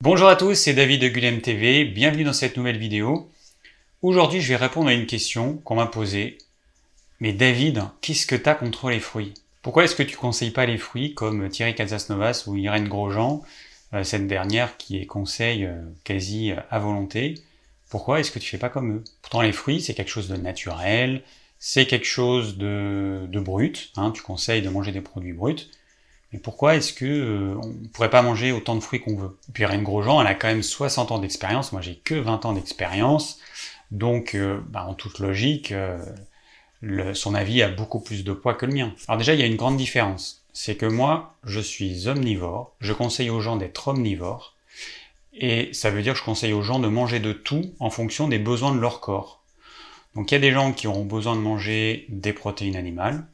Bonjour à tous, c'est David de Gulem TV, bienvenue dans cette nouvelle vidéo. Aujourd'hui, je vais répondre à une question qu'on m'a posée. Mais David, qu'est-ce que tu as contre les fruits? Pourquoi est-ce que tu conseilles pas les fruits comme Thierry Casasnovas ou Irène Grosjean, euh, cette dernière qui est conseil euh, quasi euh, à volonté? Pourquoi est-ce que tu fais pas comme eux? Pourtant, les fruits, c'est quelque chose de naturel, c'est quelque chose de, brut, hein, tu conseilles de manger des produits bruts. Mais pourquoi est-ce que euh, on pourrait pas manger autant de fruits qu'on veut? Puis Irène Grosjean, elle a quand même 60 ans d'expérience, moi j'ai que 20 ans d'expérience, donc euh, bah, en toute logique, euh, son avis a beaucoup plus de poids que le mien. Alors déjà, il y a une grande différence, c'est que moi, je suis omnivore, je conseille aux gens d'être omnivores, et ça veut dire que je conseille aux gens de manger de tout en fonction des besoins de leur corps. Donc il y a des gens qui auront besoin de manger des protéines animales,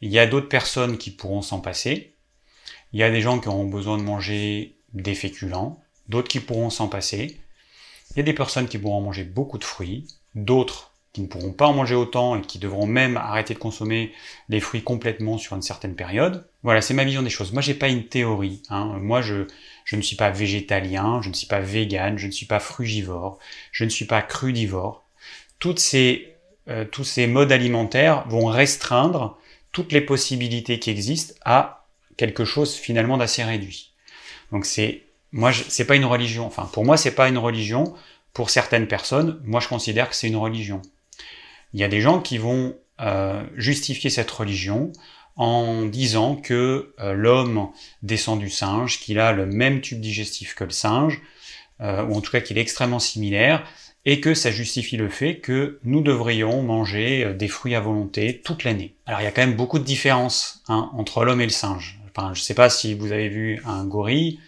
il y a d'autres personnes qui pourront s'en passer, il y a des gens qui auront besoin de manger des féculents, d'autres qui pourront s'en passer. Il y a des personnes qui pourront manger beaucoup de fruits, d'autres qui ne pourront pas en manger autant et qui devront même arrêter de consommer les fruits complètement sur une certaine période. Voilà, c'est ma vision des choses. Moi, j'ai pas une théorie. Hein. Moi, je, je ne suis pas végétalien, je ne suis pas vegan, je ne suis pas frugivore, je ne suis pas crudivore. Toutes ces, euh, tous ces modes alimentaires vont restreindre toutes les possibilités qui existent à quelque chose finalement d'assez réduit. Donc c'est moi c'est pas une religion. Enfin pour moi c'est pas une religion. Pour certaines personnes, moi je considère que c'est une religion. Il y a des gens qui vont euh, justifier cette religion en disant que euh, l'homme descend du singe, qu'il a le même tube digestif que le singe, euh, ou en tout cas qu'il est extrêmement similaire, et que ça justifie le fait que nous devrions manger des fruits à volonté toute l'année. Alors il y a quand même beaucoup de différences hein, entre l'homme et le singe. Je sais pas si vous avez vu un gorille,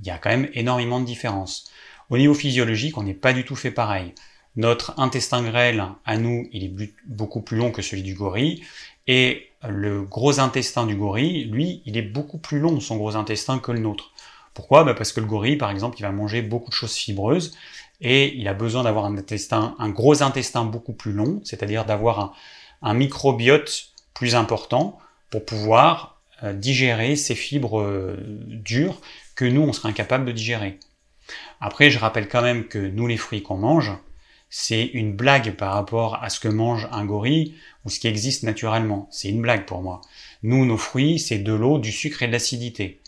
il y a quand même énormément de différences. Au niveau physiologique, on n'est pas du tout fait pareil. Notre intestin grêle, à nous, il est beaucoup plus long que celui du gorille, et le gros intestin du gorille, lui, il est beaucoup plus long, son gros intestin, que le nôtre. Pourquoi? Bah Parce que le gorille, par exemple, il va manger beaucoup de choses fibreuses, et il a besoin d'avoir un intestin, un gros intestin beaucoup plus long, c'est-à-dire d'avoir un microbiote plus important pour pouvoir digérer ces fibres euh, dures que nous, on serait incapable de digérer. Après, je rappelle quand même que nous, les fruits qu'on mange, c'est une blague par rapport à ce que mange un gorille ou ce qui existe naturellement. C'est une blague pour moi. Nous, nos fruits, c'est de l'eau, du sucre et de l'acidité.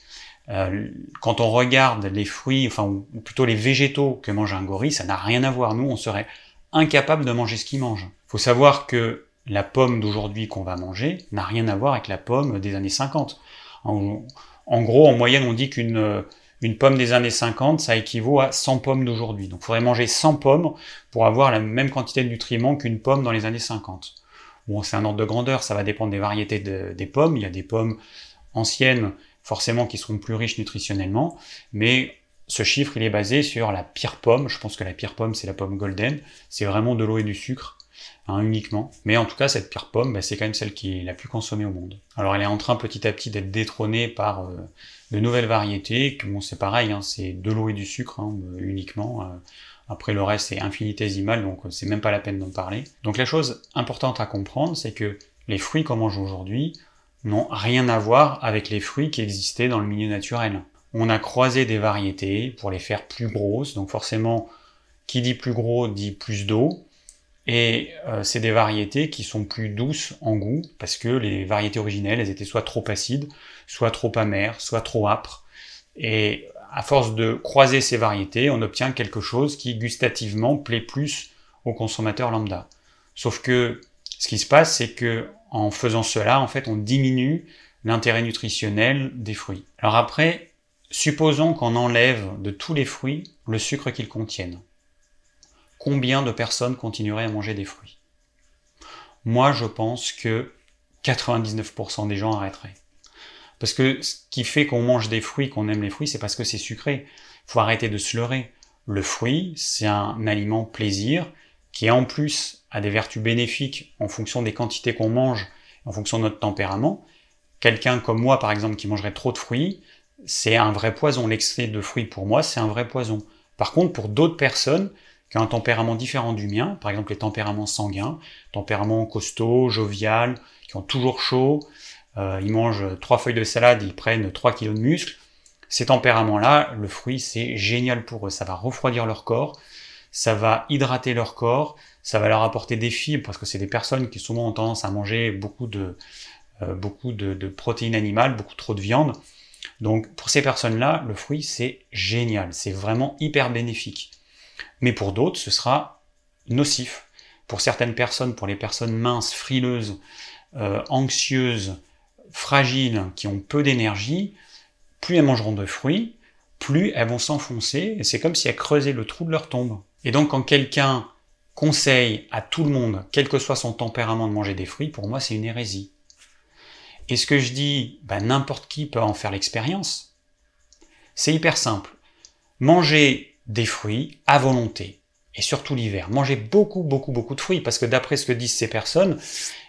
Euh, quand on regarde les fruits, enfin, ou plutôt les végétaux que mange un gorille, ça n'a rien à voir. Nous, on serait incapable de manger ce qu'il mange. Faut savoir que la pomme d'aujourd'hui qu'on va manger n'a rien à voir avec la pomme des années 50. En, gros, en moyenne, on dit qu'une une pomme des années 50, ça équivaut à 100 pommes d'aujourd'hui. Donc il faudrait manger 100 pommes pour avoir la même quantité de nutriments qu'une pomme dans les années 50. Bon, c'est un ordre de grandeur, ça va dépendre des variétés des pommes. Il y a des pommes anciennes, forcément, qui seront plus riches nutritionnellement, mais ce chiffre, il est basé sur la pire pomme. Je pense que la pire pomme, c'est la pomme golden. C'est vraiment de l'eau et du sucre. Hein, uniquement. Mais en tout cas, cette pire pomme, bah, c'est quand même celle qui est la plus consommée au monde. Alors elle est en train petit à petit d'être détrônée par euh, de nouvelles variétés, bon c'est pareil, hein, c'est de l'eau et du sucre hein, uniquement. Euh. après le reste c'est infinitésimal, donc euh, c'est même pas la peine d'en parler. Donc la chose importante à comprendre, c'est que les fruits qu'on mange aujourd'hui n'ont rien à voir avec les fruits qui existaient dans le milieu naturel. On a croisé des variétés pour les faire plus grosses, donc forcément, qui dit plus gros dit plus d'eau, et euh, c'est des variétés qui sont plus douces en goût, parce que les variétés originelles, elles étaient soit trop acides, soit trop amères, soit trop âpres. Et à force de croiser ces variétés, on obtient quelque chose qui gustativement plaît plus au consommateur lambda. Sauf que ce qui se passe, c'est que en faisant cela, en fait, on diminue l'intérêt nutritionnel des fruits. Alors après, supposons qu'on enlève de tous les fruits le sucre qu'ils contiennent combien de personnes continueraient à manger des fruits Moi, je pense que 99% des gens arrêteraient. Parce que ce qui fait qu'on mange des fruits, qu'on aime les fruits, c'est parce que c'est sucré. Il faut arrêter de se leurrer. Le fruit, c'est un aliment plaisir qui en plus a des vertus bénéfiques en fonction des quantités qu'on mange, en fonction de notre tempérament. Quelqu'un comme moi, par exemple, qui mangerait trop de fruits, c'est un vrai poison. L'excès de fruits, pour moi, c'est un vrai poison. Par contre, pour d'autres personnes, qui ont un tempérament différent du mien, par exemple les tempéraments sanguins, tempéraments costauds, jovial, qui ont toujours chaud, euh, ils mangent trois feuilles de salade, ils prennent 3 kilos de muscles. Ces tempéraments-là, le fruit, c'est génial pour eux. Ça va refroidir leur corps, ça va hydrater leur corps, ça va leur apporter des fibres, parce que c'est des personnes qui souvent ont tendance à manger beaucoup de, euh, beaucoup de, protéines animales, beaucoup trop de viande. Donc pour ces personnes-là, le fruit, c'est génial, c'est vraiment hyper bénéfique. Mais pour d'autres, ce sera nocif. Pour certaines personnes, pour les personnes minces, frileuses, euh, anxieuses, fragiles, qui ont peu d'énergie, plus elles mangeront de fruits, plus elles vont s'enfoncer, et c'est comme si elles creusaient le trou de leur tombe. Et donc quand quelqu'un conseille à tout le monde, quel que soit son tempérament, de manger des fruits, pour moi c'est une hérésie. Et ce que je dis, ben, n'importe qui peut en faire l'expérience. C'est hyper simple. Manger des fruits à volonté, et surtout l'hiver. Mangez beaucoup, beaucoup, beaucoup de fruits, parce que d'après ce que disent ces personnes,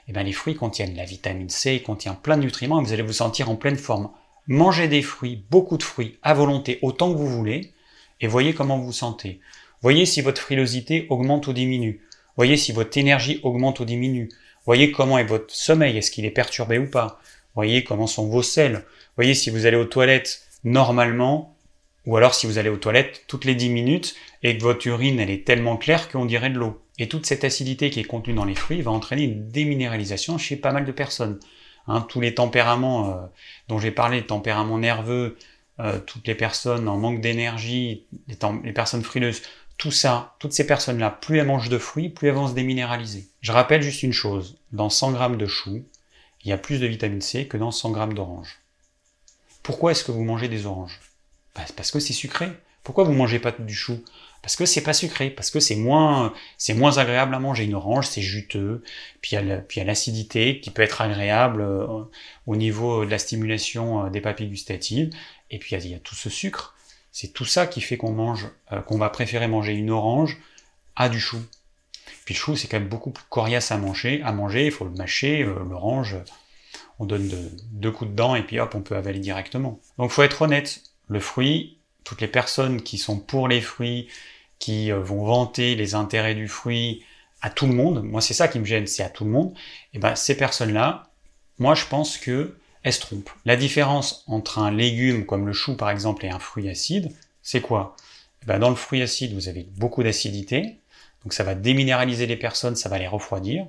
eh ben, les fruits contiennent la vitamine C, ils contiennent plein de nutriments, et vous allez vous sentir en pleine forme. Mangez des fruits, beaucoup de fruits, à volonté, autant que vous voulez, et voyez comment vous vous sentez. Voyez si votre frilosité augmente ou diminue. Voyez si votre énergie augmente ou diminue. Voyez comment est votre sommeil, est-ce qu'il est perturbé ou pas. Voyez comment sont vos selles. Voyez si vous allez aux toilettes normalement, ou alors si vous allez aux toilettes toutes les 10 minutes et que votre urine elle est tellement claire qu'on dirait de l'eau. Et toute cette acidité qui est contenue dans les fruits va entraîner une déminéralisation chez pas mal de personnes. Hein, tous les tempéraments euh, dont j'ai parlé, les tempéraments nerveux, euh, toutes les personnes en manque d'énergie, les, personnes frileuses, tout ça, toutes ces personnes-là, plus elles mangent de fruits, plus elles vont se déminéraliser. Je rappelle juste une chose, dans 100 grammes de choux, il y a plus de vitamine C que dans 100 grammes d'orange. Pourquoi est-ce que vous mangez des oranges? Parce que c'est sucré. Pourquoi vous mangez pas du chou? Parce que c'est pas sucré, parce que c'est moins, c'est moins agréable à manger. Une orange, c'est juteux, puis il y a l'acidité qui peut être agréable euh, au niveau de la stimulation euh, des papilles gustatives, et puis il y, a tout ce sucre. C'est tout ça qui fait qu'on mange, euh, qu'on va préférer manger une orange à du chou. Puis le chou, c'est quand même beaucoup plus coriace à manger. À manger, il faut le mâcher. L'orange, on donne deux coups de dents et puis hop, on peut avaler directement. Donc, faut être honnête. Le fruit, toutes les personnes qui sont pour les fruits, qui euh, vont vanter les intérêts du fruit à tout le monde, moi c'est ça qui me gêne, c'est à tout le monde, et ben ces personnes-là, moi je pense que elles se trompent. La différence entre un légume comme le chou par exemple et un fruit acide, c'est quoi? Eh ben, Dans le fruit acide, vous avez beaucoup d'acidité, donc ça va déminéraliser les personnes, ça va les refroidir.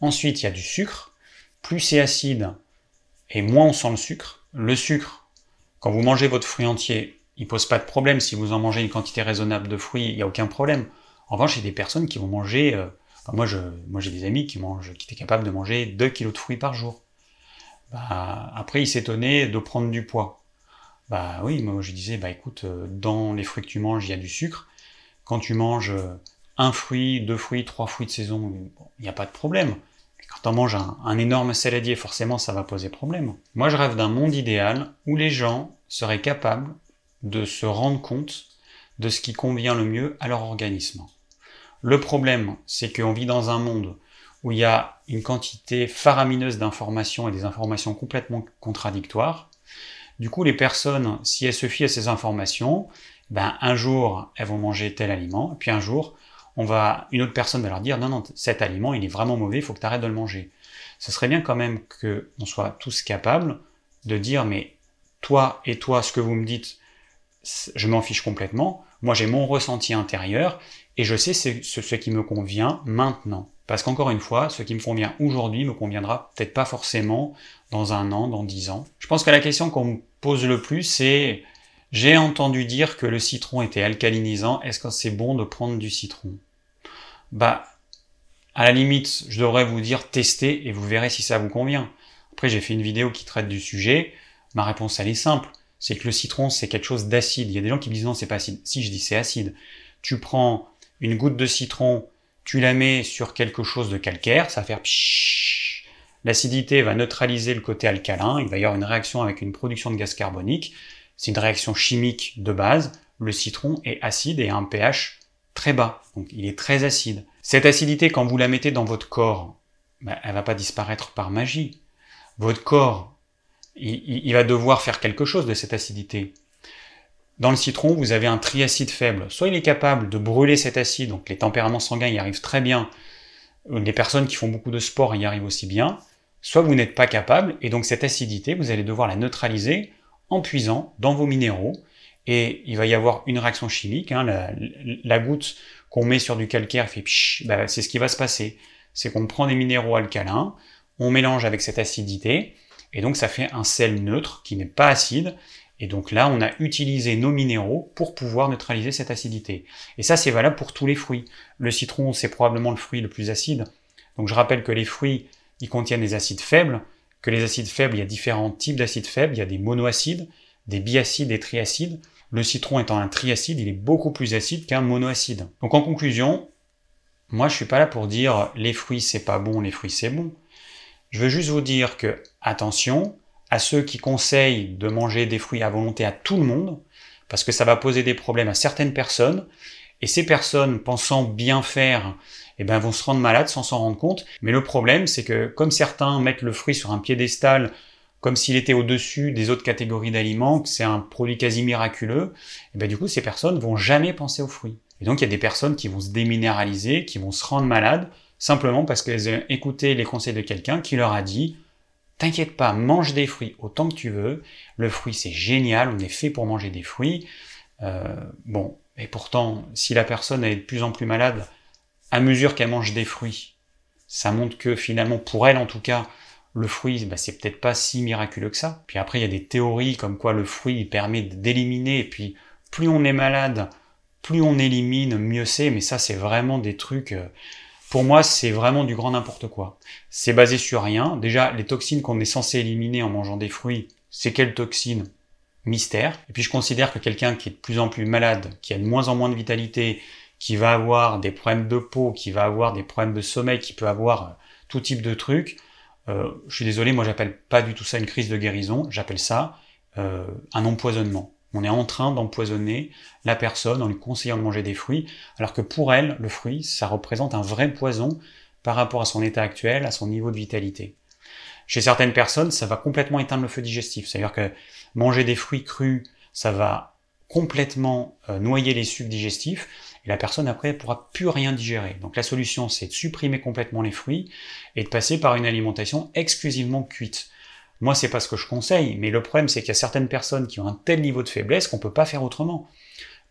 Ensuite, il y a du sucre. Plus c'est acide, et moins on sent le sucre. Le sucre, quand vous mangez votre fruit entier, il pose pas de problème. Si vous en mangez une quantité raisonnable de fruits, il n'y a aucun problème. En revanche, il y a des personnes qui vont manger. Euh, moi, moi, j'ai des amis qui mangent, qui étaient capables de manger 2 kilos de fruits par jour. Bah, après, ils s'étonnaient de prendre du poids. Bah oui, moi, je disais, bah écoute, euh, dans les fruits que tu manges, il y a du sucre. Quand tu manges euh, un fruit, deux fruits, trois fruits de saison, il n'y a pas de problème. quand on mange un, un énorme saladier, forcément, ça va poser problème. Moi, je rêve d'un monde idéal où les gens seraient capables de se rendre compte de ce qui convient le mieux à leur organisme. Le problème, c'est qu'on vit dans un monde où il y a une quantité faramineuse d'informations et des informations complètement contradictoires. Du coup, les personnes, si elles se fient à ces informations, ben, un jour, elles vont manger tel aliment, puis un jour, on va, une autre personne va leur dire, non, non, cet aliment, il est vraiment mauvais, il faut que tu arrêtes de le manger. Ce serait bien quand même qu'on soit tous capables de dire, mais toi et toi, ce que vous me dites, je m'en fiche complètement. Moi, j'ai mon ressenti intérieur et je sais ce, qui me convient maintenant. Parce qu'encore une fois, ce qui me convient aujourd'hui me conviendra peut-être pas forcément dans un an, dans dix ans. Je pense que la question qu'on me pose le plus, c'est j'ai entendu dire que le citron était alcalinisant. Est-ce que c'est bon de prendre du citron? Bah, à la limite, je devrais vous dire testez et vous verrez si ça vous convient. Après, j'ai fait une vidéo qui traite du sujet. Ma réponse, elle est simple c'est que le citron, c'est quelque chose d'acide. Il y a des gens qui me disent non, c'est pas acide. Si, je dis c'est acide. Tu prends une goutte de citron, tu la mets sur quelque chose de calcaire, ça va faire L'acidité va neutraliser le côté alcalin, il va y avoir une réaction avec une production de gaz carbonique. C'est une réaction chimique de base. Le citron est acide et a un pH très bas, donc il est très acide. Cette acidité, quand vous la mettez dans votre corps, ben, elle va pas disparaître par magie. Votre corps il, va devoir faire quelque chose de cette acidité. Dans le citron, vous avez un triacide faible. Soit il est capable de brûler cet acide, donc les tempéraments sanguins y arrivent très bien, les personnes qui font beaucoup de sport y arrivent aussi bien, soit vous n'êtes pas capable, et donc cette acidité, vous allez devoir la neutraliser en puisant dans vos minéraux et il va y avoir une réaction chimique. Hein, la, goutte qu'on met sur du calcaire fait bah, c'est ce qui va se passer. C'est qu'on prend des minéraux alcalins, on mélange avec cette acidité, et donc ça fait un sel neutre qui n'est pas acide. Et donc là, on a utilisé nos minéraux pour pouvoir neutraliser cette acidité. Et ça, c'est valable pour tous les fruits. Le citron, c'est probablement le fruit le plus acide. Donc je rappelle que les fruits, ils contiennent des acides faibles, que les acides faibles, il y a différents types d'acides faibles. Il y a des monoacides, des biacides et triacides. Le citron étant un triacide, il est beaucoup plus acide qu'un monoacide. Donc en conclusion, moi je suis pas là pour dire les fruits c'est pas bon, les fruits c'est bon. Je veux juste vous dire que attention à ceux qui conseillent de manger des fruits à volonté à tout le monde, parce que ça va poser des problèmes à certaines personnes, et ces personnes pensant bien faire, eh ben, vont se rendre malades sans s'en rendre compte. Mais le problème, c'est que comme certains mettent le fruit sur un piédestal comme s'il était au-dessus des autres catégories d'aliments, que c'est un produit quasi miraculeux, et ben du coup ces personnes vont jamais penser aux fruits. Et donc il y a des personnes qui vont se déminéraliser, qui vont se rendre malades, simplement parce qu'elles ont écouté les conseils de quelqu'un qui leur a dit T'inquiète pas, mange des fruits autant que tu veux. Le fruit c'est génial, on est fait pour manger des fruits. Euh, bon, et pourtant, si la personne est de plus en plus malade à mesure qu'elle mange des fruits, ça montre que finalement, pour elle en tout cas, le fruit, bah, c'est peut-être pas si miraculeux que ça. Puis après, il y a des théories comme quoi le fruit permet d'éliminer, et puis plus on est malade, plus on élimine, mieux c'est, mais ça c'est vraiment des trucs... Euh, pour moi, c'est vraiment du grand n'importe quoi. C'est basé sur rien. Déjà, les toxines qu'on est censé éliminer en mangeant des fruits, c'est quelles toxines Mystère. Et puis je considère que quelqu'un qui est de plus en plus malade, qui a de moins en moins de vitalité, qui va avoir des problèmes de peau, qui va avoir des problèmes de sommeil, qui peut avoir euh, tout type de trucs, euh, je suis désolé, moi j'appelle pas du tout ça une crise de guérison, j'appelle ça euh, un empoisonnement. On est en train d'empoisonner la personne en lui conseillant de manger des fruits, alors que pour elle, le fruit, ça représente un vrai poison par rapport à son état actuel, à son niveau de vitalité. Chez certaines personnes, ça va complètement éteindre le feu digestif. C'est-à-dire que manger des fruits crus, ça va complètement euh, noyer les sucs digestifs et la personne après ne pourra plus rien digérer. Donc la solution c'est de supprimer complètement les fruits et de passer par une alimentation exclusivement cuite. Moi c'est pas ce que je conseille, mais le problème c'est qu'il y a certaines personnes qui ont un tel niveau de faiblesse qu'on peut pas faire autrement.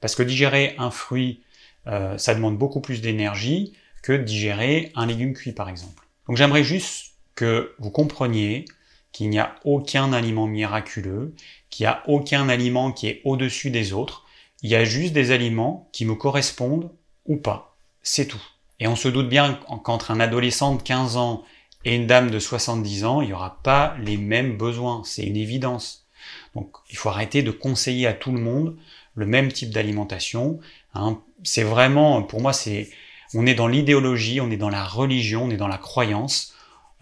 Parce que digérer un fruit, euh, ça demande beaucoup plus d'énergie que digérer un légume cuit par exemple. Donc j'aimerais juste que vous compreniez qu'il n'y a aucun aliment miraculeux, qu'il n'y a aucun aliment qui est au-dessus des autres, il y a juste des aliments qui me correspondent ou pas. C'est tout. Et on se doute bien qu'entre un adolescent de 15 ans et une dame de 70 ans, il n'y aura pas les mêmes besoins. C'est une évidence. Donc il faut arrêter de conseiller à tout le monde le même type d'alimentation. Hein. C'est vraiment, pour moi, c'est, on est dans l'idéologie, on est dans la religion, on est dans la croyance.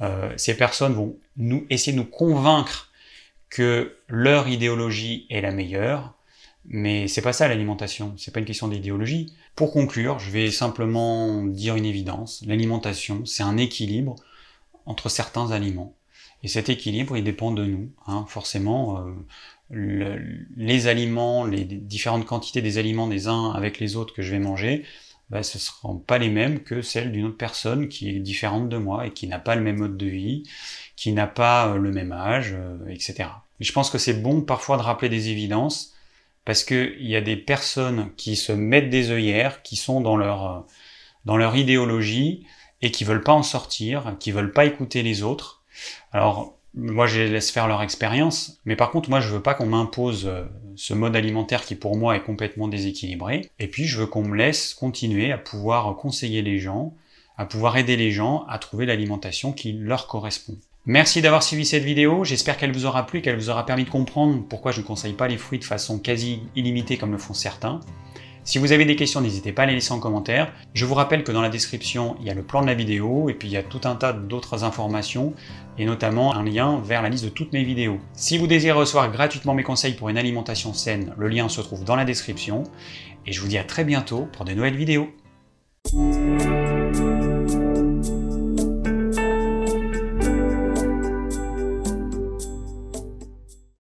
Euh, ces personnes vont nous essayer de nous convaincre que leur idéologie est la meilleure, mais c'est pas ça l'alimentation, c'est pas une question d'idéologie. Pour conclure, je vais simplement dire une évidence. L'alimentation, c'est un équilibre entre certains aliments. Et cet équilibre, il dépend de nous. Hein. Forcément, euh, les aliments, les différentes quantités des aliments des uns avec les autres que je vais manger, bah, ce ne seront pas les mêmes que celles d'une autre personne qui est différente de moi et qui n'a pas le même mode de vie, qui n'a pas euh, le même âge, euh, etc. Et je pense que c'est bon parfois de rappeler des évidences parce qu'il y a des personnes qui se mettent des œillères, qui sont dans leur, euh, dans leur idéologie et qui veulent pas en sortir, qui veulent pas écouter les autres. Alors, moi, je les laisse faire leur expérience, mais par contre, moi, je veux pas qu'on m'impose euh, ce mode alimentaire qui, pour moi, est complètement déséquilibré. Et puis, je veux qu'on me laisse continuer à pouvoir conseiller les gens, à pouvoir aider les gens à trouver l'alimentation qui leur correspond. Merci d'avoir suivi cette vidéo, j'espère qu'elle vous aura plu, qu'elle vous aura permis de comprendre pourquoi je ne conseille pas les fruits de façon quasi illimitée comme le font certains. Si vous avez des questions, n'hésitez pas à les laisser en commentaire. Je vous rappelle que dans la description, il y a le plan de la vidéo et puis il y a tout un tas d'autres informations et notamment un lien vers la liste de toutes mes vidéos. Si vous désirez recevoir gratuitement mes conseils pour une alimentation saine, le lien se trouve dans la description et je vous dis à très bientôt pour de nouvelles vidéos.